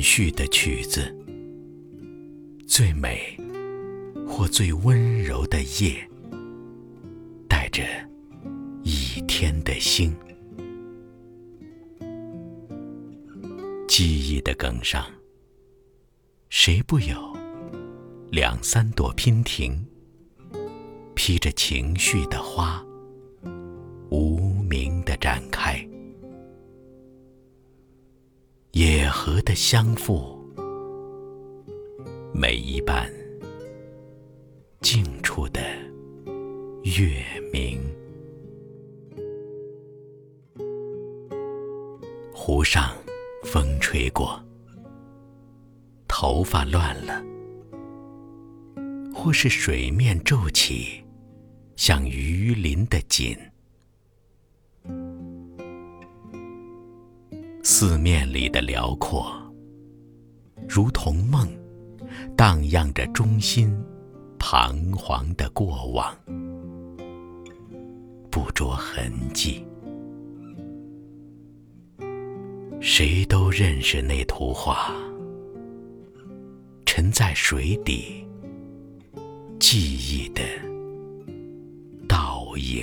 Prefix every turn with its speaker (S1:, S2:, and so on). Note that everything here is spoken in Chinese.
S1: 绪的曲子，最美或最温柔的夜，带着一天的星。记忆的梗上，谁不有两三朵娉婷，披着情绪的花，相负，每一瓣静处的月明。湖上风吹过，头发乱了，或是水面皱起，像鱼鳞的锦。四面里的辽阔，如同梦，荡漾着中心彷徨的过往，不着痕迹。谁都认识那图画，沉在水底，记忆的倒影。